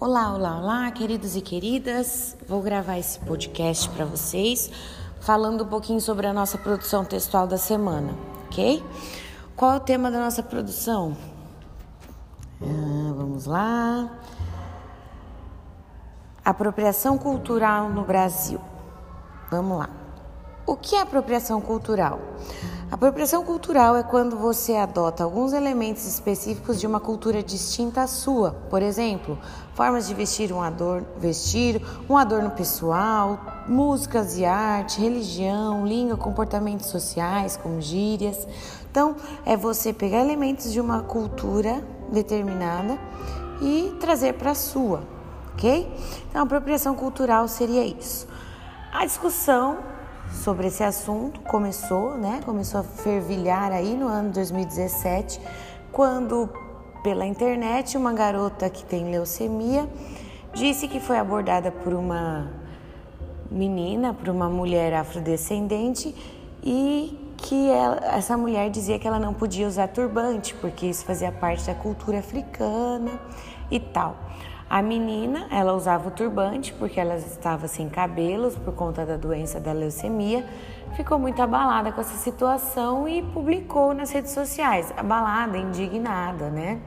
Olá, olá, olá, queridos e queridas. Vou gravar esse podcast para vocês, falando um pouquinho sobre a nossa produção textual da semana, ok? Qual é o tema da nossa produção? Ah, vamos lá. Apropriação cultural no Brasil. Vamos lá. O que é apropriação cultural? Apropriação cultural é quando você adota alguns elementos específicos de uma cultura distinta à sua. Por exemplo, formas de vestir um adorno, vestir, um adorno pessoal, músicas e arte, religião, língua, comportamentos sociais, como gírias. Então, é você pegar elementos de uma cultura determinada e trazer para a sua, ok? Então, apropriação cultural seria isso. A discussão sobre esse assunto começou, né? Começou a fervilhar aí no ano 2017, quando pela internet uma garota que tem leucemia disse que foi abordada por uma menina, por uma mulher afrodescendente e que ela, essa mulher dizia que ela não podia usar turbante porque isso fazia parte da cultura africana e tal. A menina, ela usava o turbante porque ela estava sem cabelos por conta da doença da leucemia. Ficou muito abalada com essa situação e publicou nas redes sociais, abalada, indignada, né?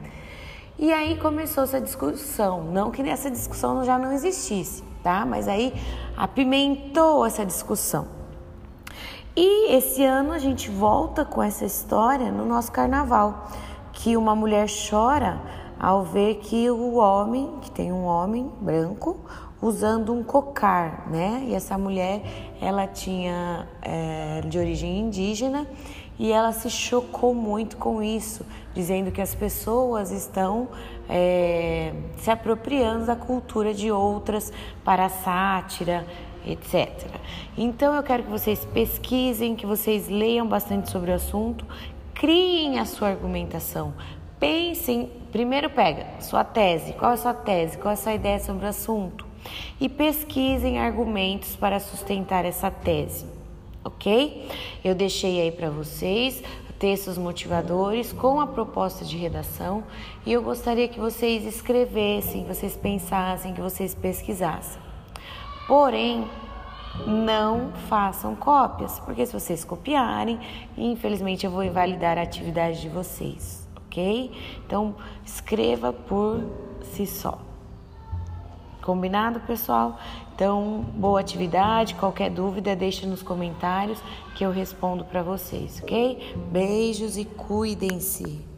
E aí começou essa discussão, não que essa discussão já não existisse, tá? Mas aí apimentou essa discussão. E esse ano a gente volta com essa história no nosso carnaval, que uma mulher chora ao ver que o homem, que tem um homem branco, usando um cocar, né? E essa mulher, ela tinha é, de origem indígena e ela se chocou muito com isso, dizendo que as pessoas estão é, se apropriando da cultura de outras para a sátira, etc. Então eu quero que vocês pesquisem, que vocês leiam bastante sobre o assunto, criem a sua argumentação, Pensem, primeiro pega sua tese, qual é a sua tese, qual é a sua ideia sobre o assunto e pesquisem argumentos para sustentar essa tese, ok? Eu deixei aí para vocês textos motivadores com a proposta de redação e eu gostaria que vocês escrevessem, que vocês pensassem, que vocês pesquisassem. Porém, não façam cópias, porque se vocês copiarem, infelizmente eu vou invalidar a atividade de vocês ok? Então, escreva por si só. Combinado, pessoal? Então, boa atividade. Qualquer dúvida, deixe nos comentários que eu respondo para vocês, ok? Beijos e cuidem-se.